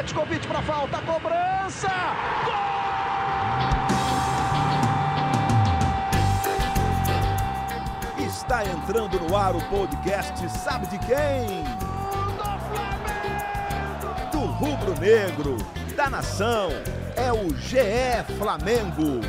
Petkovic para falta, cobrança! Gol! Está entrando no ar o podcast Sabe de quem? Do rubro negro, da nação, é o GE Flamengo.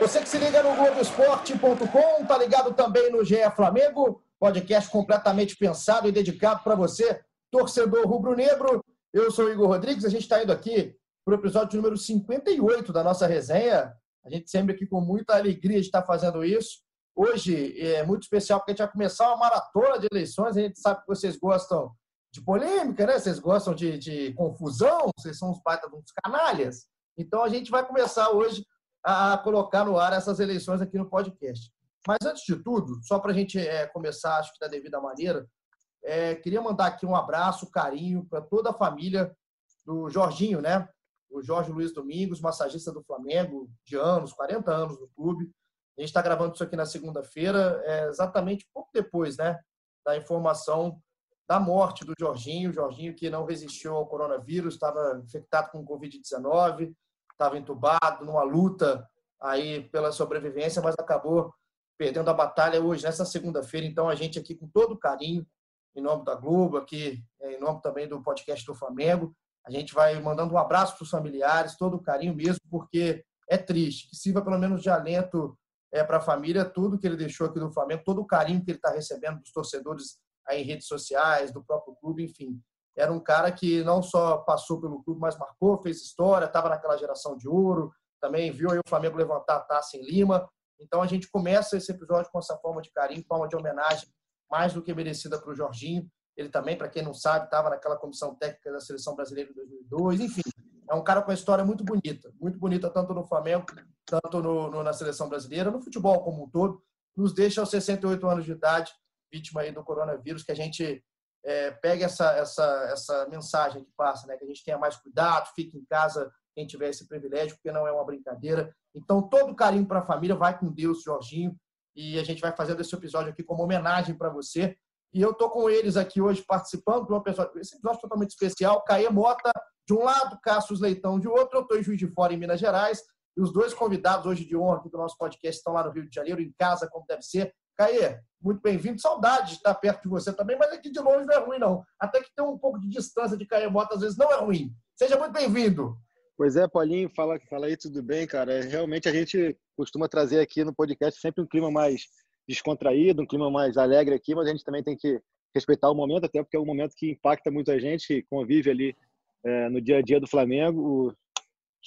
Você que se liga no Globoesporte.com, tá ligado também no GE Flamengo, podcast completamente pensado e dedicado para você, torcedor rubro-negro. Eu sou o Igor Rodrigues, a gente está indo aqui para o episódio número 58 da nossa resenha. A gente sempre aqui com muita alegria de estar fazendo isso. Hoje é muito especial porque a gente vai começar uma maratona de eleições. A gente sabe que vocês gostam de polêmica, né? Vocês gostam de, de confusão, vocês são uns baita uns canalhas. Então a gente vai começar hoje a colocar no ar essas eleições aqui no podcast. Mas antes de tudo, só para a gente é, começar, acho que da devida maneira, é, queria mandar aqui um abraço, carinho para toda a família do Jorginho, né? O Jorge Luiz Domingos, massagista do Flamengo, de anos, 40 anos no clube. A gente está gravando isso aqui na segunda-feira, é, exatamente pouco depois, né? Da informação da morte do Jorginho. Jorginho que não resistiu ao coronavírus, estava infectado com Covid-19, estava entubado numa luta aí pela sobrevivência, mas acabou perdendo a batalha hoje, nessa segunda-feira. Então, a gente aqui com todo carinho, em nome da Globo, aqui é, em nome também do podcast do Flamengo, a gente vai mandando um abraço para os familiares, todo carinho mesmo, porque é triste. Que sirva pelo menos de alento é, para a família, tudo que ele deixou aqui do Flamengo, todo o carinho que ele está recebendo dos torcedores aí em redes sociais, do próprio clube, enfim era um cara que não só passou pelo clube, mas marcou, fez história, estava naquela geração de ouro, também viu aí o Flamengo levantar a taça em Lima. Então a gente começa esse episódio com essa forma de carinho, forma de homenagem mais do que merecida para o Jorginho. Ele também, para quem não sabe, estava naquela comissão técnica da seleção brasileira em 2002. Enfim, é um cara com uma história muito bonita, muito bonita tanto no Flamengo, tanto no, no, na seleção brasileira, no futebol como um todo. Nos deixa aos 68 anos de idade, vítima aí do coronavírus, que a gente é, pegue essa, essa, essa mensagem que passa, né? que a gente tenha mais cuidado, fique em casa quem tiver esse privilégio, porque não é uma brincadeira. Então, todo carinho para a família, vai com Deus, Jorginho, e a gente vai fazendo esse episódio aqui como homenagem para você. E eu tô com eles aqui hoje participando de um episódio, esse episódio totalmente especial. Caê Mota de um lado, Cassius Leitão de outro. Eu estou em Juiz de Fora, em Minas Gerais. E os dois convidados hoje de honra aqui do nosso podcast estão lá no Rio de Janeiro, em casa, como deve ser. Caê, muito bem-vindo. Saudade de estar perto de você também, mas aqui de longe não é ruim, não. Até que tem um pouco de distância de Caê Mota, às vezes não é ruim. Seja muito bem-vindo. Pois é, Paulinho, fala, fala aí, tudo bem, cara? É, realmente a gente costuma trazer aqui no podcast sempre um clima mais descontraído, um clima mais alegre aqui, mas a gente também tem que respeitar o momento, até porque é um momento que impacta muito a gente, que convive ali é, no dia a dia do Flamengo. O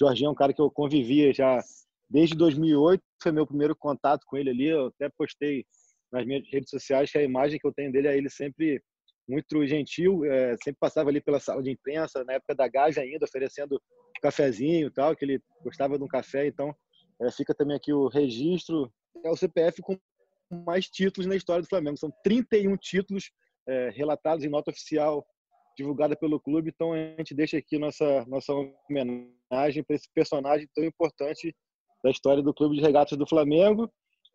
Jorginho é um cara que eu convivia já desde 2008, foi meu primeiro contato com ele ali, eu até postei nas minhas redes sociais que a imagem que eu tenho dele é ele sempre muito gentil, é, sempre passava ali pela sala de imprensa, na época da Gaja ainda, oferecendo cafezinho e tal, que ele gostava de um café, então é, fica também aqui o registro, é o CPF com mais títulos na história do Flamengo, são 31 títulos é, relatados em nota oficial divulgada pelo clube, então a gente deixa aqui nossa, nossa homenagem para esse personagem tão importante da história do Clube de Regatas do Flamengo,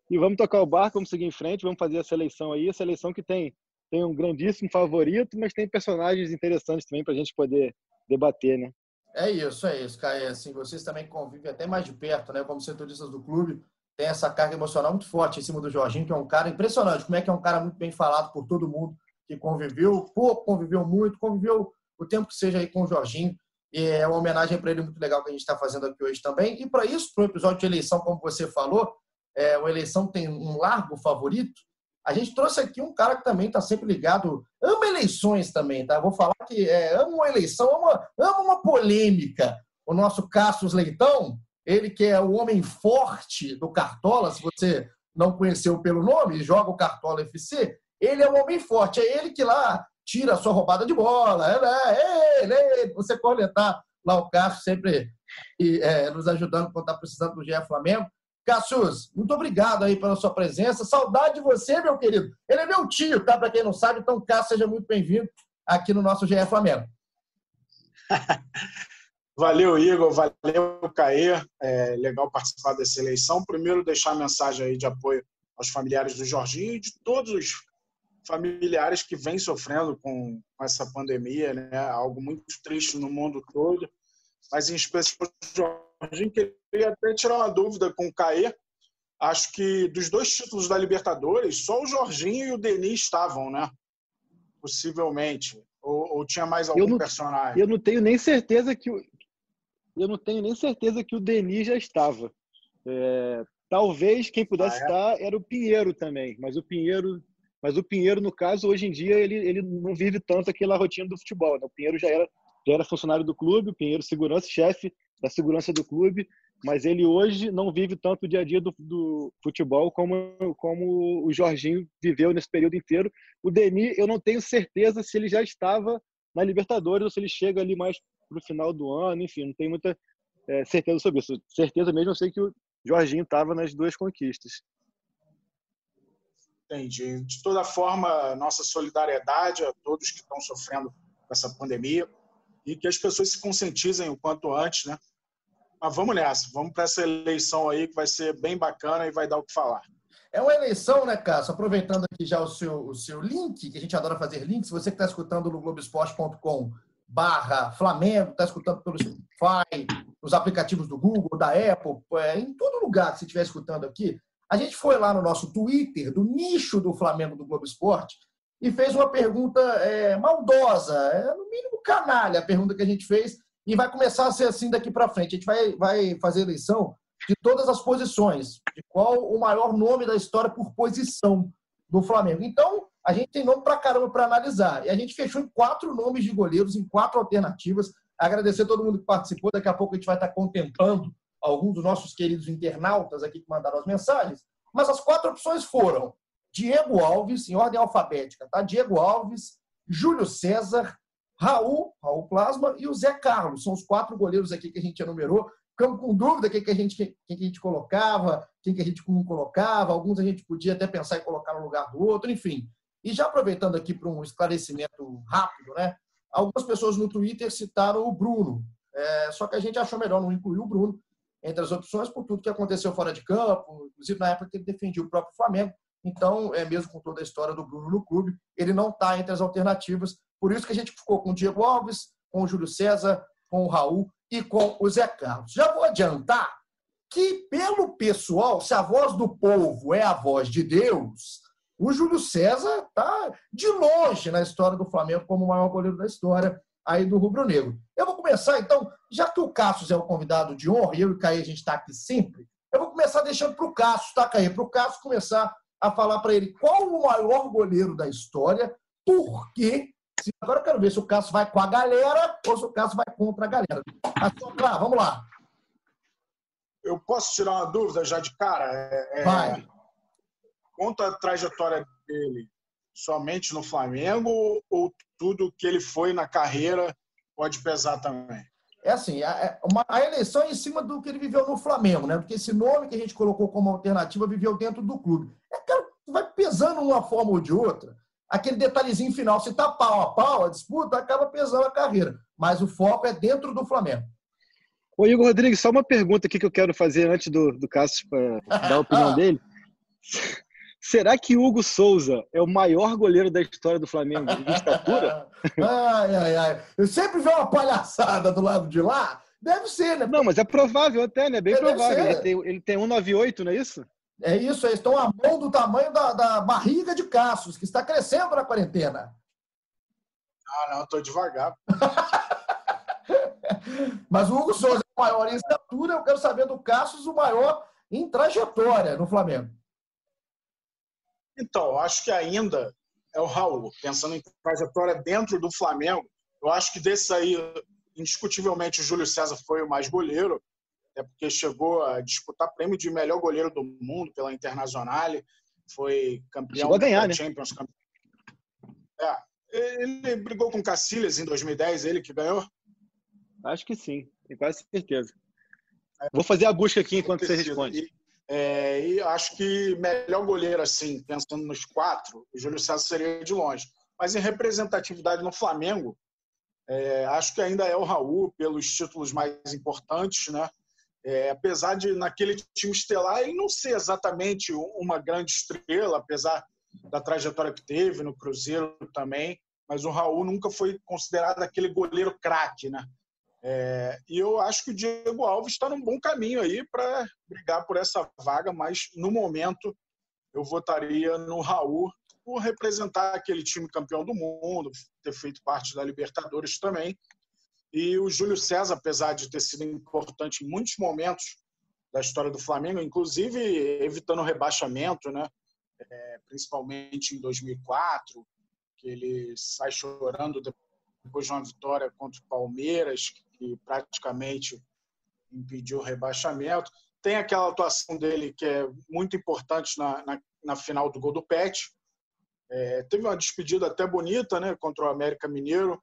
e vamos tocar o barco, vamos seguir em frente, vamos fazer a seleção aí, a seleção que tem, tem um grandíssimo favorito, mas tem personagens interessantes também para a gente poder debater, né? É isso, é isso, Caio. Assim, vocês também convivem até mais de perto, né? Como setoristas do clube, tem essa carga emocional muito forte em cima do Jorginho, que é um cara impressionante. Como é que é um cara muito bem falado por todo mundo que conviveu, pouco conviveu muito, conviveu o tempo que seja aí com o Jorginho. E é uma homenagem para ele muito legal que a gente está fazendo aqui hoje também. E para isso, para o episódio de eleição, como você falou, é, uma eleição tem um largo favorito, a gente trouxe aqui um cara que também está sempre ligado, ama eleições também, tá? Vou falar que é, ama uma eleição, ama, ama uma polêmica. O nosso Cassius Leitão, ele que é o homem forte do Cartola, se você não conheceu pelo nome, joga o Cartola FC, ele é um homem forte, é ele que lá tira a sua roubada de bola, é, é ele, é. Você cornetar lá o Cássio sempre e, é, nos ajudando quando está precisando do GE Flamengo. Cassius, muito obrigado aí pela sua presença. Saudade de você, meu querido. Ele é meu tio, tá? Para quem não sabe, então, Cássio, seja muito bem-vindo aqui no nosso GE Flamengo. Valeu, Igor. Valeu, Caê. É legal participar dessa eleição. Primeiro, deixar a mensagem aí de apoio aos familiares do Jorginho e de todos os familiares que vêm sofrendo com, essa pandemia, né? Algo muito triste no mundo todo. Mas em especial, Jorginho, queria até tirar uma dúvida com o Caê. Acho que dos dois títulos da Libertadores, só o Jorginho e o Denis estavam, né? Possivelmente. Ou, ou tinha mais algum eu não, personagem? Eu não tenho nem certeza que o, eu não tenho nem certeza que o Denis já estava. É, talvez quem pudesse ah, é? estar era o Pinheiro também, mas o Pinheiro, mas o Pinheiro no caso hoje em dia ele, ele não vive tanto aquela rotina do futebol. Né? O Pinheiro já era já era funcionário do clube, o Pinheiro segurança chefe da segurança do clube, mas ele hoje não vive tanto o dia a dia do, do, futebol como, como o Jorginho viveu nesse período inteiro. O Denis, eu não tenho certeza se ele já estava na Libertadores ou se ele chega ali mais para o final do ano, enfim, não tenho muita é, certeza sobre isso. Certeza mesmo, eu sei que o Jorginho estava nas duas conquistas. Entendi. De toda forma, nossa solidariedade a todos que estão sofrendo com essa pandemia e que as pessoas se conscientizem o quanto antes, né? Mas vamos nessa, vamos para essa eleição aí que vai ser bem bacana e vai dar o que falar. É uma eleição, né, Cássio? Aproveitando aqui já o seu, o seu link, que a gente adora fazer links, você que está escutando no Globoesporte.com barra Flamengo, está escutando pelo Spotify, nos aplicativos do Google, da Apple, é, em todo lugar que você estiver escutando aqui, a gente foi lá no nosso Twitter, do nicho do Flamengo do Globo Esporte, e fez uma pergunta é, maldosa, é, no mínimo canalha a pergunta que a gente fez, e vai começar a ser assim daqui para frente. A gente vai, vai fazer eleição de todas as posições, de qual o maior nome da história por posição do Flamengo. Então, a gente tem nome para caramba para analisar. E a gente fechou em quatro nomes de goleiros, em quatro alternativas. Agradecer a todo mundo que participou. Daqui a pouco a gente vai estar contemplando alguns dos nossos queridos internautas aqui que mandaram as mensagens. Mas as quatro opções foram Diego Alves, em ordem alfabética, tá? Diego Alves, Júlio César, Raul, Raul Plasma e o Zé Carlos. São os quatro goleiros aqui que a gente enumerou. Ficamos com dúvida quem que a gente, quem que a gente colocava, quem que a gente não colocava. Alguns a gente podia até pensar em colocar no lugar do outro, enfim. E já aproveitando aqui para um esclarecimento rápido, né? Algumas pessoas no Twitter citaram o Bruno, é, só que a gente achou melhor não incluir o Bruno entre as opções por tudo que aconteceu fora de campo, inclusive na época que ele defendia o próprio Flamengo. Então, é mesmo com toda a história do Bruno no clube, ele não está entre as alternativas. Por isso que a gente ficou com o Diego Alves, com o Júlio César, com o Raul e com o Zé Carlos. Já vou adiantar que, pelo pessoal, se a voz do povo é a voz de Deus, o Júlio César está de longe na história do Flamengo como o maior goleiro da história aí do Rubro Negro. Eu vou começar, então, já que o Cassius é o convidado de honra, e eu e o Caí a gente está aqui sempre, eu vou começar deixando para o Cassius, tá, Caí? Para o Cassius começar a falar para ele qual o maior goleiro da história, por quê. Agora eu quero ver se o Cássio vai com a galera ou se o Cássio vai contra a galera. Assoprar, vamos lá. Eu posso tirar uma dúvida já de cara? É, é vai. Conta a trajetória dele somente no Flamengo ou tudo que ele foi na carreira pode pesar também? É assim, a, é, uma, a, eleição é em cima do que ele viveu no Flamengo, né? Porque esse nome que a gente colocou como alternativa viveu dentro do clube. É claro, vai pesando uma forma ou de outra. Aquele detalhezinho final, se tá pau a pau, a disputa acaba pesando a carreira. Mas o foco é dentro do Flamengo. Ô, Igor Rodrigues, só uma pergunta aqui que eu quero fazer antes do, do Cássio dar a opinião dele. Será que Hugo Souza é o maior goleiro da história do Flamengo de estatura? ai, ai, ai. Eu sempre vi uma palhaçada do lado de lá. Deve ser, né? Não, mas é provável até, né? Bem provável. Ele tem, ele tem 198, não é isso? É isso, eles estão a mão do tamanho da, da barriga de Caços, que está crescendo na quarentena. Ah, não, estou devagar. mas o Hugo Souza é o maior em estatura, eu quero saber do Caços o maior em trajetória no Flamengo. Então, acho que ainda é o Raul. Pensando em trajetória dentro do Flamengo, eu acho que desse aí, indiscutivelmente, o Júlio César foi o mais goleiro, é porque chegou a disputar prêmio de melhor goleiro do mundo pela Internazionale, foi campeão chegou a ganhar, né? Champions. É, ele brigou com o Cacilhas em 2010, ele que ganhou? Acho que sim, tenho quase certeza. Vou fazer a busca aqui enquanto você responde. É, e acho que melhor goleiro, assim, pensando nos quatro, o Júlio César seria de longe. Mas em representatividade no Flamengo, é, acho que ainda é o Raul, pelos títulos mais importantes, né? É, apesar de naquele time estelar ele não ser exatamente uma grande estrela, apesar da trajetória que teve no Cruzeiro também, mas o Raul nunca foi considerado aquele goleiro craque, né? É, e eu acho que o Diego Alves está num bom caminho aí para brigar por essa vaga, mas no momento eu votaria no Raul por representar aquele time campeão do mundo, ter feito parte da Libertadores também. E o Júlio César, apesar de ter sido importante em muitos momentos da história do Flamengo, inclusive evitando rebaixamento, né? É, principalmente em 2004, que ele sai chorando depois de uma vitória contra o Palmeiras, que praticamente impediu o rebaixamento. Tem aquela atuação dele que é muito importante na, na, na final do gol do Pet. É, teve uma despedida até bonita né, contra o América Mineiro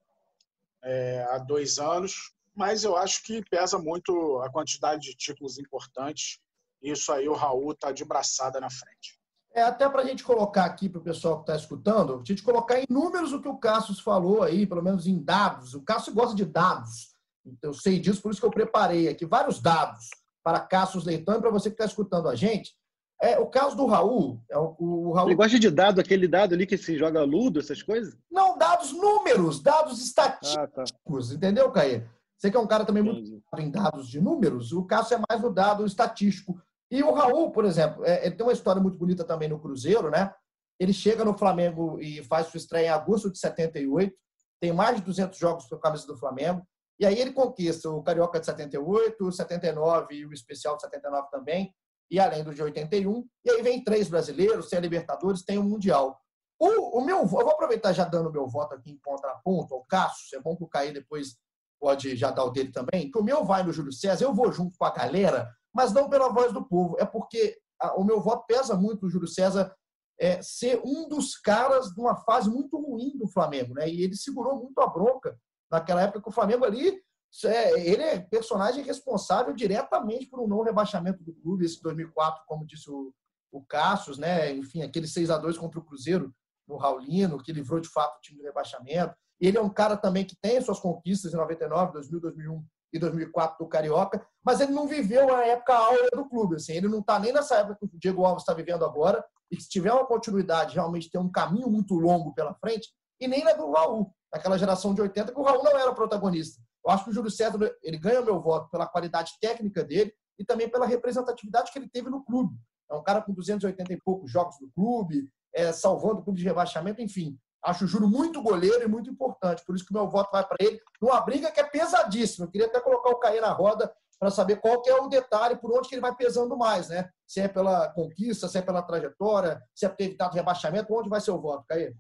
é, há dois anos, mas eu acho que pesa muito a quantidade de títulos importantes. Isso aí o Raul está de braçada na frente. É, até para a gente colocar aqui para o pessoal que está escutando, a gente colocar em números o que o Cassius falou aí, pelo menos em dados. O Cassius gosta de dados. Então, eu sei disso, por isso que eu preparei aqui vários dados para Cassius Leitão e para você que está escutando a gente. É, o caso do Raul, é o, o Raul. Ele gosta de dado, aquele dado ali que se joga ludo, essas coisas? Não, dados números, dados estatísticos, ah, tá. entendeu, Caê? Você que é um cara também Entendi. muito em dados de números, o Cássio é mais no dado estatístico. E o Raul, por exemplo, é, ele tem uma história muito bonita também no Cruzeiro, né? Ele chega no Flamengo e faz sua estreia em agosto de 78, tem mais de 200 jogos com a camisa do Flamengo, e aí ele conquista o Carioca de 78, o 79 e o Especial de 79 também, e além do de 81. E aí vem três brasileiros, tem a Libertadores, tem o Mundial. O, o meu, eu vou aproveitar já dando meu voto aqui em contraponto ao Cássio, é bom que o Caí depois pode já dar o dele também, que o meu vai no Júlio César, eu vou junto com a galera, mas não pela voz do povo, é porque a, o meu voto pesa muito o Júlio César é, ser um dos caras de uma fase muito ruim do Flamengo, né? E ele segurou muito a bronca naquela época o Flamengo ali é, ele é personagem responsável diretamente por um não rebaixamento do clube, esse 2004, como disse o, o Cassius, né? Enfim, aquele 6 a 2 contra o Cruzeiro no Raulino, que livrou de fato o time do rebaixamento. Ele é um cara também que tem suas conquistas em 99, 2000, 2001 e 2004 do Carioca, mas ele não viveu a época áurea do clube. Assim, ele não está nem nessa época que o Diego Alves está vivendo agora, e que se tiver uma continuidade, realmente tem um caminho muito longo pela frente, e nem na do Raul, naquela geração de 80, que o Raul não era protagonista. Eu acho que o Júlio César ele ganha meu voto pela qualidade técnica dele e também pela representatividade que ele teve no clube. É um cara com 280 e poucos jogos no clube, é, salvando o clube de rebaixamento, enfim. Acho o Júlio muito goleiro e muito importante. Por isso que meu voto vai para ele numa briga que é pesadíssima. Eu queria até colocar o Caê na roda para saber qual é o detalhe, por onde que ele vai pesando mais, né? Se é pela conquista, se é pela trajetória, se é por ter evitado rebaixamento, onde vai ser o voto, Caê?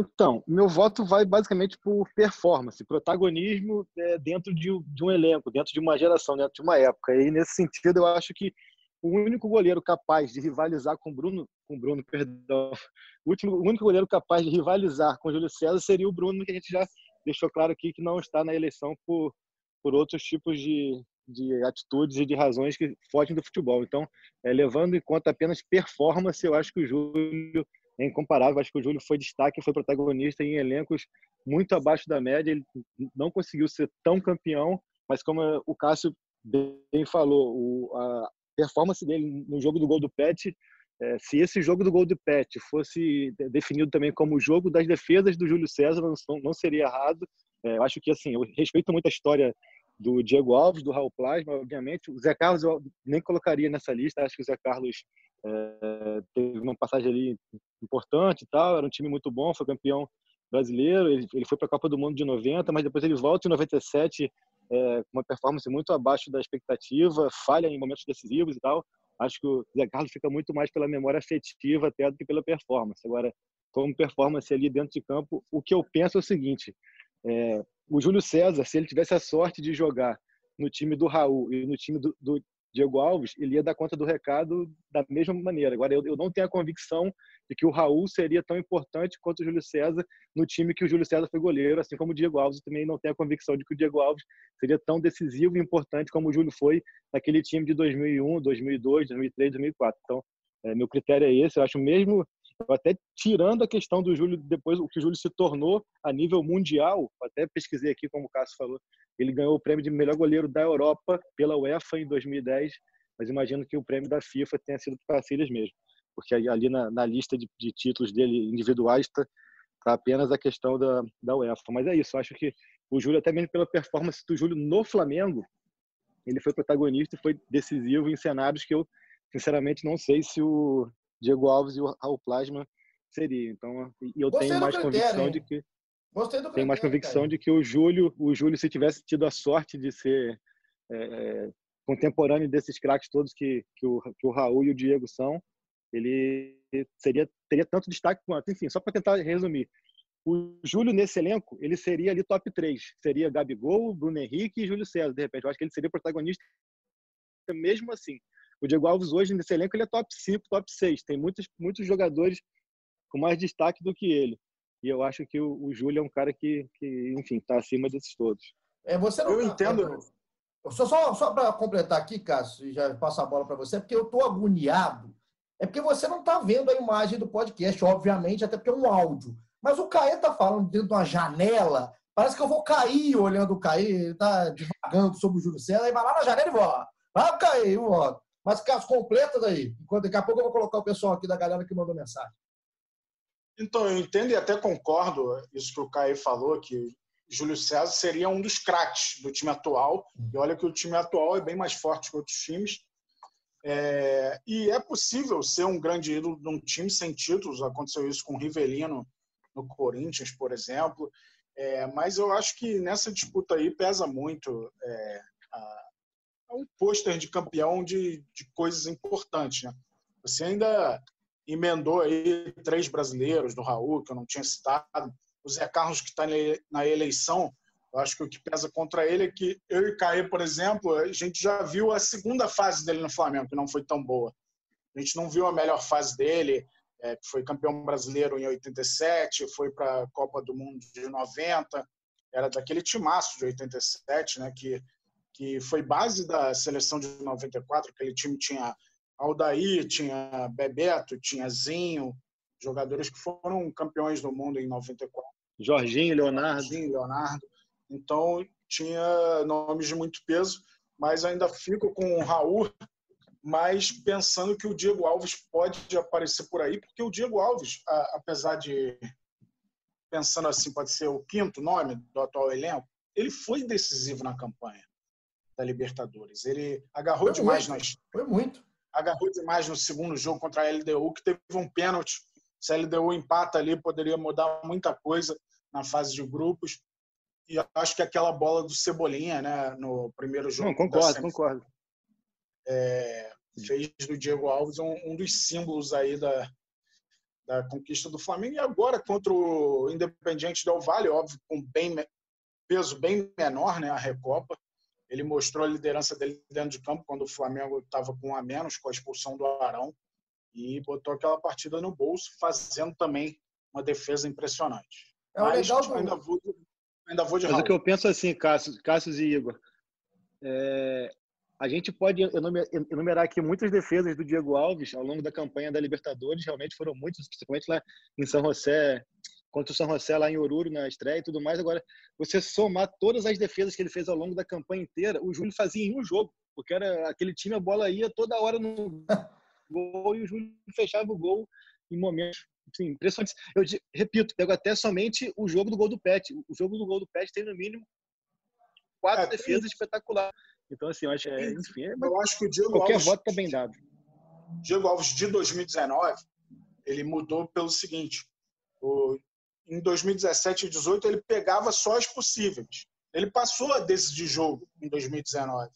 Então, meu voto vai basicamente por performance, protagonismo é, dentro de, um elenco, dentro de uma geração, dentro de uma época. E nesse sentido, eu acho que o único goleiro capaz de rivalizar com Bruno, com Bruno, perdão, o, último, o único goleiro capaz de rivalizar com Júlio César seria o Bruno, que a gente já deixou claro aqui que não está na eleição por, por outros tipos de, de atitudes e de razões que fogem do futebol. Então, é, levando em conta apenas performance, eu acho que o Júlio é incomparável. Acho que o Júlio foi destaque, foi protagonista em elencos muito abaixo da média. Ele não conseguiu ser tão campeão, mas como o Cássio bem falou, o, a performance dele no jogo do gol do Pet, é, se esse jogo do gol do Pet fosse definido também como o jogo das defesas do Júlio César, não, não seria errado. É, eu acho que assim, eu respeito muito a história do Diego Alves, do Raul Plasma, obviamente. O Zé Carlos eu nem colocaria nessa lista. Acho que o Zé Carlos é, teve uma passagem ali importante e tal. Era um time muito bom, foi campeão brasileiro. Ele, ele foi para a Copa do Mundo de 90, mas depois ele volta em 97 é, com uma performance muito abaixo da expectativa, falha em momentos decisivos e tal. Acho que o Zé Carlos fica muito mais pela memória afetiva até do que pela performance. Agora, como performance ali dentro de campo, o que eu penso é o seguinte: é, o Júlio César, se ele tivesse a sorte de jogar no time do Raul e no time do, do Diego Alves, ele ia dar conta do recado da mesma maneira. Agora, eu, eu, não tenho a convicção de que o Raul seria tão importante quanto o Júlio César no time que o Júlio César foi goleiro, assim como o Diego Alves. Eu também não tenho a convicção de que o Diego Alves seria tão decisivo e importante como o Júlio foi naquele time de 2001, 2002, 2003, 2004. Então, é, meu critério é esse. Eu acho mesmo até tirando a questão do Júlio, depois o que o Júlio se tornou a nível mundial, até pesquisei aqui, como o Cássio falou, ele ganhou o prêmio de melhor goleiro da Europa pela UEFA em 2010, mas imagino que o prêmio da FIFA tenha sido para Cacilhas mesmo. porque ali na, na lista de, de, títulos dele individuais está tá apenas a questão da, da UEFA. Mas é isso, acho que o Júlio, até mesmo pela performance do Júlio no Flamengo, ele foi protagonista e foi decisivo em cenários que eu, sinceramente, não sei se o Diego Alves e o Raul Plasma seria. Então, e eu Gostei tenho mais critério, convicção hein? de que do tenho mais convicção cara. de que o Júlio, o Júlio, se tivesse tido a sorte de ser é, contemporâneo desses craques todos que, que, o, que o Raul e o Diego são, ele seria teria tanto destaque quanto. Enfim, só para tentar resumir, o Júlio nesse elenco, ele seria ali top 3. Seria Gabigol, Bruno Henrique e Júlio César, de repente. Eu acho que ele seria protagonista mesmo assim. O Diego Alves hoje nesse elenco ele é top 5, top 6. Tem muitos, muitos jogadores com mais destaque do que ele. E eu acho que o, o Júlio é um cara que, que enfim, está acima desses todos. É, você não, eu entendo. É, só só, só para completar aqui, Cássio, e já passo a bola para você, porque eu estou agoniado. É porque você não está vendo a imagem do podcast, obviamente, até porque é um áudio. Mas o Caê está falando dentro de uma janela. Parece que eu vou cair olhando o Caê. Ele está divagando sobre o Júlio César. Aí vai lá na janela e volta. Vai o Caê e volta. Mas, Cássio, completa daí. Enquanto daqui a pouco eu vou colocar o pessoal aqui da galera que mandou mensagem. Então, eu entendo e até concordo isso que o Caio falou, que Júlio César seria um dos craques do time atual. E olha que o time atual é bem mais forte que outros times. É, e é possível ser um grande ídolo de um time sem títulos. Aconteceu isso com o Rivelino no Corinthians, por exemplo. É, mas eu acho que nessa disputa aí pesa muito é, a, um pôster de campeão de, de coisas importantes. Né? Você ainda emendou aí três brasileiros do Raul, que eu não tinha citado. O Zé Carlos, que está na eleição, eu acho que o que pesa contra ele é que eu e Caê, por exemplo, a gente já viu a segunda fase dele no Flamengo, que não foi tão boa. A gente não viu a melhor fase dele, é, foi campeão brasileiro em 87, foi para a Copa do Mundo de 90, era daquele timaço de 87, né, que, que foi base da seleção de 94, aquele time tinha Aldair, tinha Bebeto, tinha Zinho, jogadores que foram campeões do mundo em 94. Jorginho, Leonardo. Jorginho, Leonardo. Então, tinha nomes de muito peso, mas ainda fico com o Raul, mas pensando que o Diego Alves pode aparecer por aí, porque o Diego Alves, apesar de, pensando assim, pode ser o quinto nome do atual elenco, ele foi decisivo na campanha da Libertadores. Ele agarrou foi demais muito, nas. Foi muito agarrou demais no segundo jogo contra a LDU, que teve um pênalti. Se a LDU empata ali, poderia mudar muita coisa na fase de grupos. E acho que aquela bola do Cebolinha, né, no primeiro jogo. Não, concordo, concordo. É, fez do Diego Alves um, um, dos símbolos aí da, da conquista do Flamengo. E agora contra o Independiente Del Valle, óbvio, com bem, peso bem menor, né, a Recopa. Ele mostrou a liderança dele dentro de campo quando o Flamengo estava com um a menos, com a expulsão do Arão, e botou aquela partida no bolso, fazendo também uma defesa impressionante. É Mas legal ainda, vou, ainda vou de Mas Raul. o que eu penso assim, Cássio, Cássio e Igor, é, a gente pode enumerar aqui muitas defesas do Diego Alves ao longo da campanha da Libertadores, realmente foram muitas, principalmente lá em São José, contra o São José lá em Oruro na estreia e tudo mais. Agora, você somar todas as defesas que ele fez ao longo da campanha inteira, o Júlio fazia em um jogo, porque era aquele time, a bola ia toda hora no gol e o Júlio fechava o gol em momentos assim, impressionantes. Eu repito, pego até somente o jogo do gol do Pet. O jogo do gol do Pet tem no mínimo quatro é, defesas tem... espetaculares. Então, assim, eu acho, é, enfim, é, eu acho que o Diego qualquer Alves, voto está bem dado. Diego Alves de 2019, ele mudou pelo seguinte: o, em 2017 e 2018 ele pegava só as possíveis. Ele passou a decidir jogo em 2019.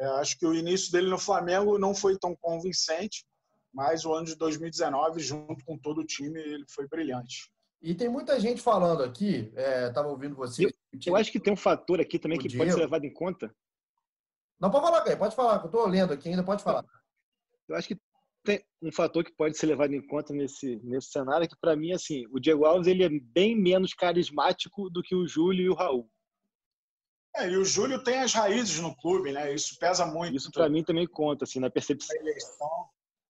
É, acho que o início dele no Flamengo não foi tão convincente, mas o ano de 2019, junto com todo o time, ele foi brilhante. E tem muita gente falando aqui, estava é, ouvindo você. Eu, eu, acho que tem um fator aqui também que Diego. pode ser levado em conta. Não, pode falar, pode falar, eu estou lendo aqui ainda, pode falar. Eu acho que tem um fator que pode ser levado em conta nesse, nesse cenário, é que para mim, assim, o Diego Alves ele é bem menos carismático do que o Júlio e o Raul. É, e o Júlio tem as raízes no clube, né? Isso pesa muito. Isso para mim também conta, assim, na percepção.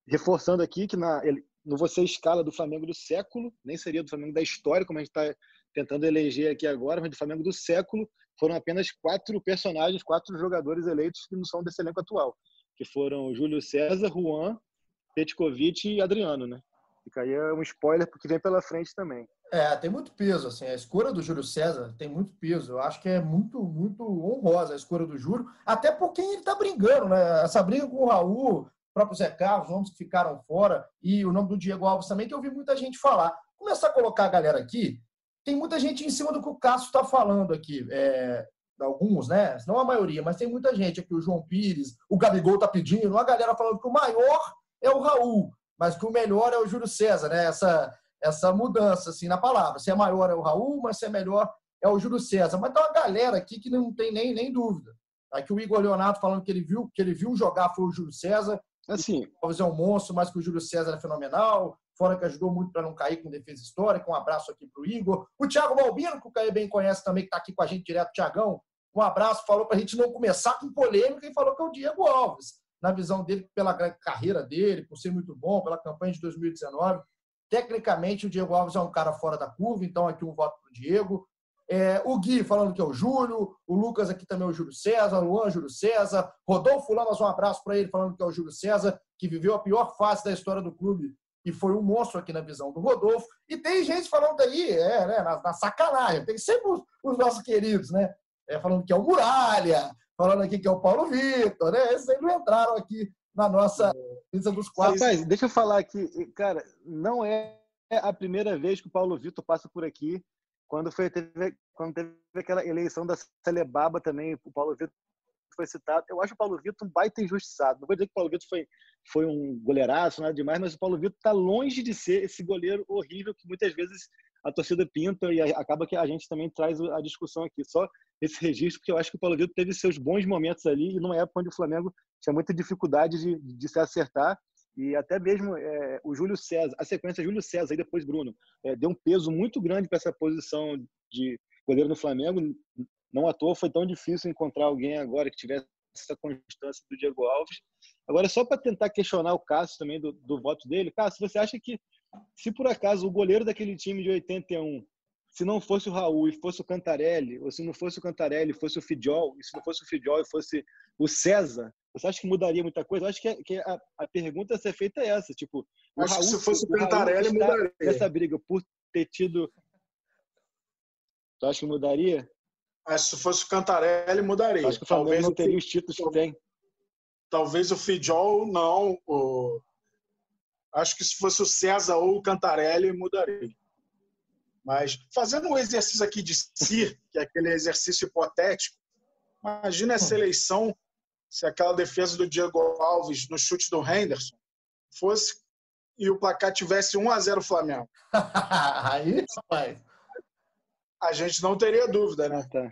Reforçando aqui que na, ele, no você escala do Flamengo do século, nem seria do Flamengo da história, como a gente está tentando eleger aqui agora, mas do Flamengo do século, foram apenas quatro personagens, quatro jogadores eleitos que não são desse elenco atual, que foram Júlio César, Juan, Petkovic e Adriano, né? Fica aí um spoiler porque vem pela frente também. É, tem muito peso, assim, a escolha do Júlio César tem muito peso. Eu acho que é muito, muito honrosa a escolha do Júlio, até porque ele tá brigando, né? Essa briga com o Raul, o próprio Zé Carlos, os nomes que ficaram fora, e o nome do Diego Alves também, que eu vi muita gente falar. Começar a colocar a galera aqui, tem muita gente em cima do que o Cássio está falando aqui. É, alguns, né? Não a maioria, mas tem muita gente aqui. O João Pires, o Gabigol tá pedindo, a galera falando que o maior é o Raul, mas que o melhor é o Júlio César, né? Essa, essa mudança assim na palavra. Se é maior é o Raul, mas se é melhor é o Júlio César. Mas tem uma galera aqui que não tem nem, nem dúvida. Aqui o Igor Leonardo falando que ele viu que ele viu jogar foi o Júlio César. Assim, talvez é um monstro, mas que o Júlio César é fenomenal. Fora que ajudou muito para não cair com defesa histórica. Um abraço aqui para o Igor. O Thiago Balbino, que o Caio bem conhece também, que está aqui com a gente direto. Tiagão, um abraço. Falou para a gente não começar com polêmica e falou que é o Diego Alves. Na visão dele, pela carreira dele, por ser muito bom, pela campanha de 2019. Tecnicamente, o Diego Alves é um cara fora da curva, então aqui um voto para o Diego. É, o Gui falando que é o Júlio, o Lucas aqui também é o Júlio César, Luan Júlio César, Rodolfo Lamas, um abraço para ele falando que é o Júlio César, que viveu a pior fase da história do clube e foi um monstro aqui na visão do Rodolfo. E tem gente falando aí, é, né, na, na sacanagem, tem sempre os, os nossos queridos, né? É, falando que é o Muralha, falando aqui que é o Paulo Vitor, né? Esses aí não entraram aqui na nossa lista dos quatro. Rapaz, deixa eu falar aqui, cara, não é a primeira vez que o Paulo Vitor passa por aqui. Quando, foi, teve, quando teve aquela eleição da Celebaba também, o Paulo Vitor foi citado. Eu acho o Paulo Vitor um baita injustiçado. Não vou dizer que o Paulo Vitor foi, foi um goleiraço, nada demais, mas o Paulo Vitor está longe de ser esse goleiro horrível que muitas vezes a torcida pinta e acaba que a gente também traz a discussão aqui. Só esse registro, porque eu acho que o Paulo Vitor teve seus bons momentos ali e numa época onde o Flamengo tinha muita dificuldade de, de se acertar. E até mesmo é, o Júlio César, a sequência Júlio César e depois Bruno, é, deu um peso muito grande para essa posição de goleiro no Flamengo. Não à toa foi tão difícil encontrar alguém agora que tivesse essa constância do Diego Alves. Agora, só para tentar questionar o Cássio também do, do voto dele, Cássio, você acha que se por acaso o goleiro daquele time de 81, se não fosse o Raul e fosse o Cantarelli, ou se não fosse o Cantarelli fosse o Fidjol, e se não fosse o Fidjol e fosse o César, você acha que mudaria muita coisa? Eu acho que, que a, a, pergunta a ser feita é essa, tipo, o acho Raul, que se fosse o Cantarelli, mudaria. Essa briga por ter tido... Tu acha que mudaria? Mas se fosse o Cantarelli, mudaria. Acho que o Flamengo talvez não teria os títulos que tem. Talvez o Fidjol não. O... Acho que se fosse o César ou o Cantarelli, mudaria. Mas fazendo um exercício aqui de si, que é aquele exercício hipotético, imagina essa eleição se aquela defesa do Diego Alves no chute do Henderson fosse e o placar tivesse 1 a 0 Flamengo. Aí, rapaz. A gente não teria dúvida, né? Tá.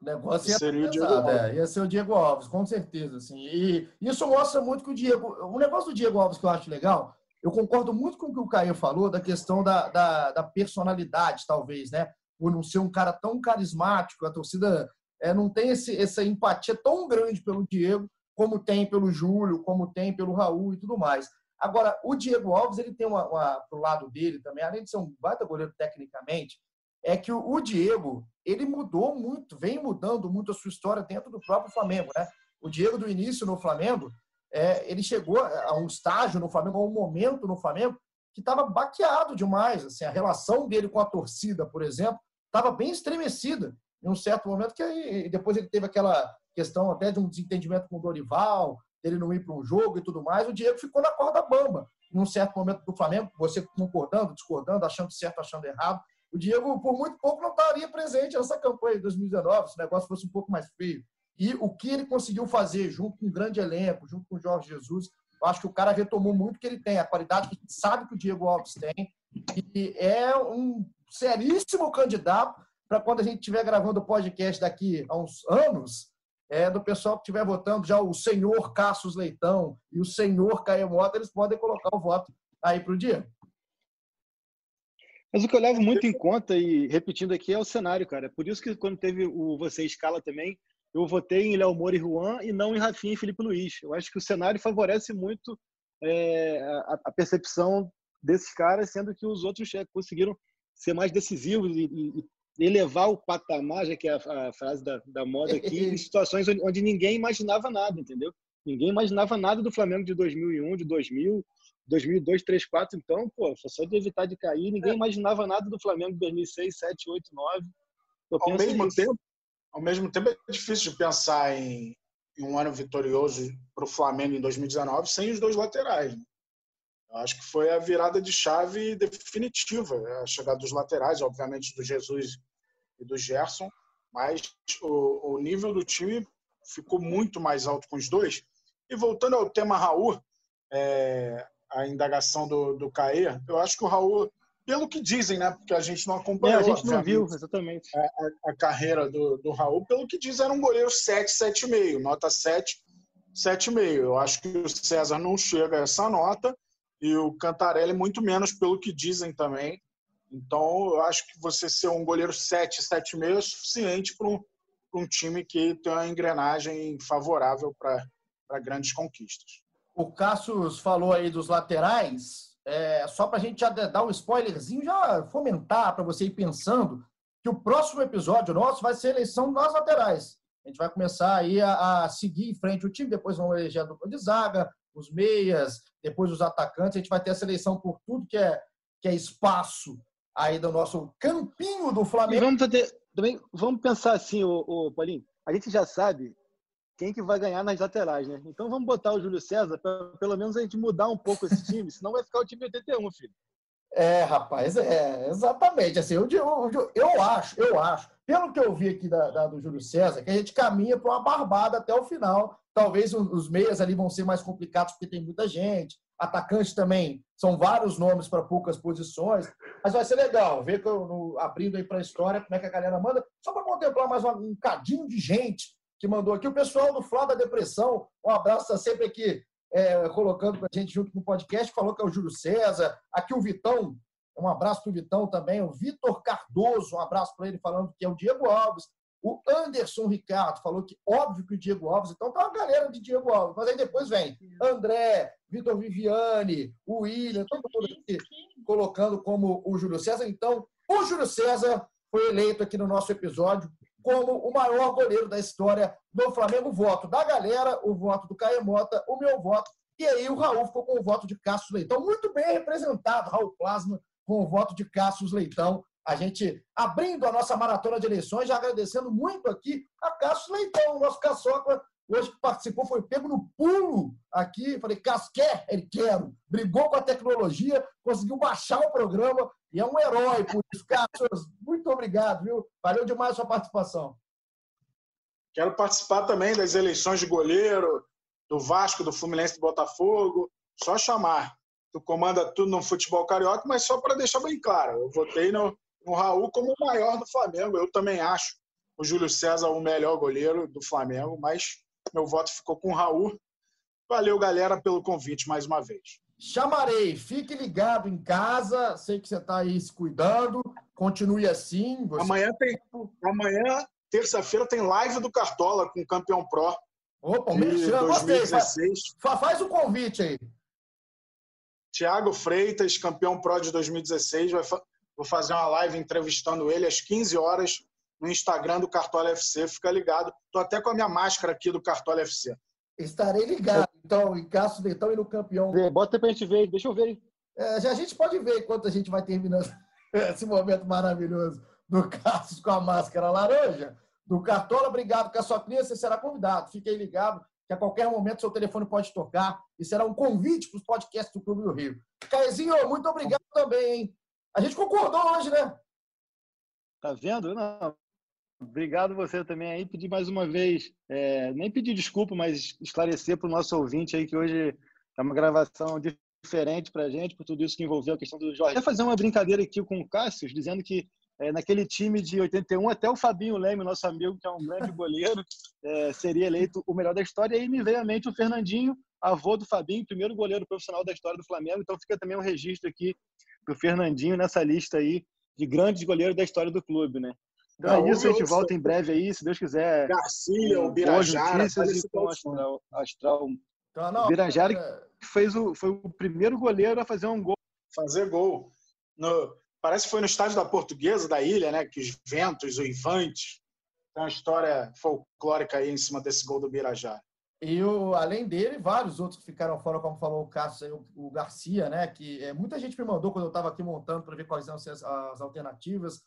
O negócio ia, Seria pesado, é, ia ser o Diego Alves, com certeza. Assim. E isso mostra muito que o Diego. O negócio do Diego Alves que eu acho legal, eu concordo muito com o que o Caio falou da questão da, da, da personalidade, talvez, né? Por não ser um cara tão carismático, a torcida é, não tem esse, essa empatia tão grande pelo Diego como tem pelo Júlio, como tem pelo Raul e tudo mais. Agora, o Diego Alves, ele tem uma, uma pro lado dele também, além de ser um baita goleiro tecnicamente, é que o, Diego, ele mudou muito, vem mudando muito a sua história dentro do próprio Flamengo, né? O Diego, do início no Flamengo, é, ele chegou a um estágio no Flamengo, a um momento no Flamengo, que estava baqueado demais. Assim, a relação dele com a torcida, por exemplo, estava bem estremecida em um certo momento, que aí, depois ele teve aquela questão até de um desentendimento com o Dorival, dele não ir para um jogo e tudo mais, o Diego ficou na corda bamba em um certo momento do Flamengo, você concordando, discordando, achando certo, achando errado, o Diego, por muito pouco, não estaria presente nessa campanha de 2019, se o negócio fosse um pouco mais feio. E o que ele conseguiu fazer junto com um grande elenco, junto com o Jorge Jesus, eu acho que o cara retomou muito o que ele tem, a qualidade que sabe que o Diego Alves tem. E é um seríssimo candidato para quando a gente estiver gravando o podcast daqui a uns anos, é, do pessoal que estiver votando, já o senhor Cassius Leitão e o senhor Caio Mota, eles podem colocar o voto aí para o Diego. Mas o que eu levo muito em conta, e repetindo aqui, é o cenário, cara. Por isso que quando teve o Você Escala também, eu votei em Léo Moura e Juan e não em Rafinha e Felipe Luiz. Eu acho que o cenário favorece muito é, a, a, percepção desses caras, sendo que os outros é, conseguiram ser mais decisivos e, e, elevar o patamar, já que é a, a frase da, da moda aqui, em situações onde, onde ninguém imaginava nada, entendeu? Ninguém imaginava nada do Flamengo de 2001, de 2000, 2002, 3, 4, então, pô, foi só de evitar de cair. Ninguém é. imaginava nada do Flamengo em 2006, 7, 8, 9. ao mesmo tempo, ao mesmo tempo é difícil pensar em, em um ano vitorioso para o Flamengo em 2019 sem os dois laterais. Né? Acho que foi a virada de chave definitiva, né? a chegada dos laterais, obviamente do Jesus e do Gerson, mas o, o nível do time ficou muito mais alto com os dois. E voltando ao tema Raul, é, a indagação do, do Caê, eu acho que o Raul, pelo que dizem, né? Porque a gente não acompanhou. É, a gente não viu, exatamente. A, a, a, carreira do, do Raul, pelo que diz, era um goleiro 7, 7,5, nota 7, 7,5. Eu acho que o César não chega a essa nota e o Cantarelli muito menos, pelo que dizem também. Então, eu acho que você ser um goleiro 7, 7,5 é suficiente para um, um time que tem uma engrenagem favorável para grandes conquistas. O Cassius falou aí dos laterais. É, só para a gente já dar um spoilerzinho, já fomentar para você ir pensando que o próximo episódio nosso vai ser a eleição das laterais. A gente vai começar aí a, a seguir em frente o time, depois vamos eleger a dupla de zaga, os meias, depois os atacantes. A gente vai ter essa eleição por tudo que é, que é espaço aí do nosso campinho do Flamengo. E vamos fazer, também vamos pensar assim, o Paulinho. A gente já sabe quem que vai ganhar nas laterais, né? Então vamos botar o Júlio César para pelo menos a gente mudar um pouco esse time, senão vai ficar o time 81, filho. É, rapaz, é, exatamente. Assim, eu, eu, eu acho, eu acho, pelo que eu vi aqui da, da do Júlio César, que a gente caminha para uma barbada até o final. Talvez os meias ali vão ser mais complicados porque tem muita gente. Atacante também, são vários nomes para poucas posições. Mas vai ser legal ver que eu, no, abrindo aí para a história como é que a galera manda, só para contemplar mais um, um cadinho de gente que mandou aqui. O pessoal do Flá da Depressão, um abraço, está sempre aqui é, colocando para a gente junto no podcast, falou que é o Júlio César. Aqui o Vitão, um abraço para o Vitão também. O Vitor Cardoso, um abraço para ele, falando que é o Diego Alves. O Anderson Ricardo falou que óbvio que o Diego Alves, então tá uma galera de Diego Alves, mas aí depois vem André, Vitor Viviane, o William, todo mundo aqui colocando como o Júlio César. Então, o Júlio César foi eleito aqui no nosso episódio como o maior goleiro da história do Flamengo. Voto da galera, o voto do Caemota, o meu voto. E aí o Raul ficou com o voto de Cassius Leitão. Muito bem representado, Raul Plasma, com o voto de Cassius Leitão. A gente abrindo a nossa maratona de eleições, já agradecendo muito aqui a Cassius Leitão, o nosso caçoca, hoje que participou, foi pego no pulo aqui. Falei, Cássio, quer? Ele quer. Brigou com a tecnologia, conseguiu baixar o programa e é um herói por isso. Cássio, muito obrigado, viu? Valeu demais a sua participação. Quero participar também das eleições de goleiro, do Vasco, do Fluminense, do Botafogo. Só chamar. Tu comanda tudo no futebol carioca, mas só para deixar bem claro. Eu votei no, no Raul como o maior do Flamengo. Eu também acho o Júlio César o melhor goleiro do Flamengo, mas meu voto ficou com o Raul. Valeu, galera, pelo convite mais uma vez. Chamarei, fique ligado em casa. Sei que você está aí se cuidando. Continue assim. Você... Amanhã tem. Amanhã, terça-feira, tem live do Cartola com o campeão Pro. Opa, o Merchan, gostei. Faz, faz o convite aí. Tiago Freitas, campeão Pro de 2016. Vai, vou fazer uma live entrevistando ele às 15 horas no Instagram do Cartola FC. Fica ligado. Estou até com a minha máscara aqui do Cartola FC. Estarei ligado, então, em Cássio Leitão e no campeão. Bota pra gente ver, deixa eu ver. É, a gente pode ver enquanto a gente vai terminando esse momento maravilhoso do Cássio com a máscara laranja. Do Cartola, obrigado, Caçoclinha, você será convidado. Fique aí ligado, que a qualquer momento seu telefone pode tocar e será um convite para os podcasts do Clube do Rio. Caezinho, muito obrigado também, hein? A gente concordou hoje, né? Tá vendo? Não, Obrigado você também aí. Pedir mais uma vez, é, nem pedir desculpa, mas esclarecer para o nosso ouvinte aí que hoje é uma gravação diferente para a gente, por tudo isso que envolveu a questão do Jorge. Quer fazer uma brincadeira aqui com o Cássio, dizendo que é, naquele time de 81, até o Fabinho Leme, nosso amigo, que é um grande goleiro, é, seria eleito o melhor da história. E aí me veio à mente o Fernandinho, avô do Fabinho, primeiro goleiro profissional da história do Flamengo. Então fica também um registro aqui do Fernandinho nessa lista aí de grandes goleiros da história do clube, né? Então é isso, a gente volta em breve aí, se Deus quiser. Garcia, o Birajara. Notícias e com Astral. Astral. Então, não, o Birajara é... fez o, foi o primeiro goleiro a fazer um gol. Fazer gol. No, parece que foi no estádio da Portuguesa, da ilha, né? Que os ventos, o Ivante. Tem uma história folclórica aí em cima desse gol do Birajara. E o, além dele, vários outros que ficaram fora, como falou o Cássio, o, o Garcia, né? Que é, muita gente me mandou quando eu estava aqui montando para ver quais são as, as alternativas.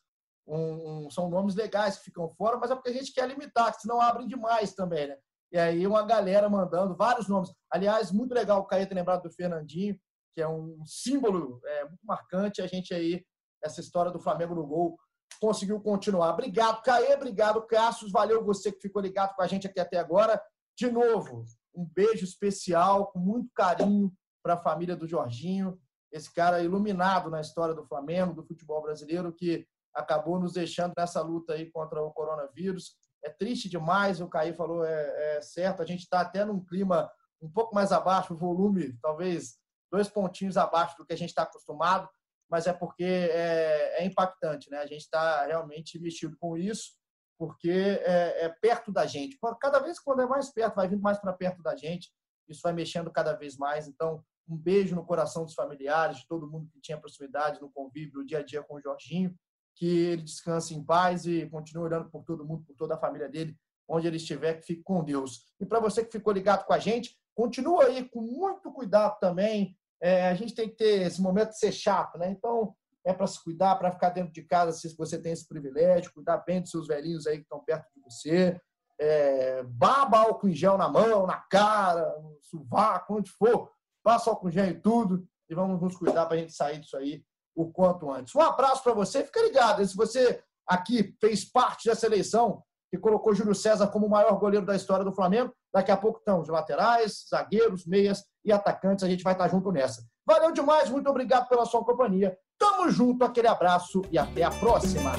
Um, um, são nomes legais que ficam fora, mas é porque a gente quer limitar, senão abrem demais também, né? E aí uma galera mandando vários nomes. Aliás, muito legal o Caio ter lembrado do Fernandinho, que é um símbolo é, muito marcante. A gente aí, essa história do Flamengo no gol, conseguiu continuar. Obrigado, Caê, obrigado, Cassius. Valeu você que ficou ligado com a gente aqui até agora. De novo, um beijo especial, com muito carinho para a família do Jorginho, esse cara iluminado na história do Flamengo, do futebol brasileiro, que acabou nos deixando nessa luta aí contra o coronavírus. É triste demais, o Caí falou, é, é certo, a gente está até num clima um pouco mais abaixo, o volume talvez dois pontinhos abaixo do que a gente está acostumado, mas é porque é, é impactante, né? A gente está realmente mexido com isso, porque é, é, perto da gente. Cada vez quando é mais perto, vai vindo mais para perto da gente, isso vai mexendo cada vez mais. Então, um beijo no coração dos familiares, de todo mundo que tinha proximidade no convívio, no dia a dia com o Jorginho que ele descanse em paz e continue orando por todo mundo, por toda a família dele, onde ele estiver, que fique com Deus. E para você que ficou ligado com a gente, continua aí com muito cuidado também. É, a gente tem que ter esse momento de ser chato, né? Então, é para se cuidar, para ficar dentro de casa, se você tem esse privilégio, cuidar bem dos seus velhinhos aí que estão perto de você. É, baba álcool em gel na mão, na cara, no sovaco, onde for. Passa álcool em gel em tudo e vamos nos cuidar para a gente sair disso aí o quanto antes. Um abraço para você, fica ligado. Se você aqui fez parte dessa eleição que colocou Júlio César como o maior goleiro da história do Flamengo, daqui a pouco estão os laterais, zagueiros, meias e atacantes. A gente vai estar junto nessa. Valeu demais, muito obrigado pela sua companhia. Tamo junto, aquele abraço e até a próxima.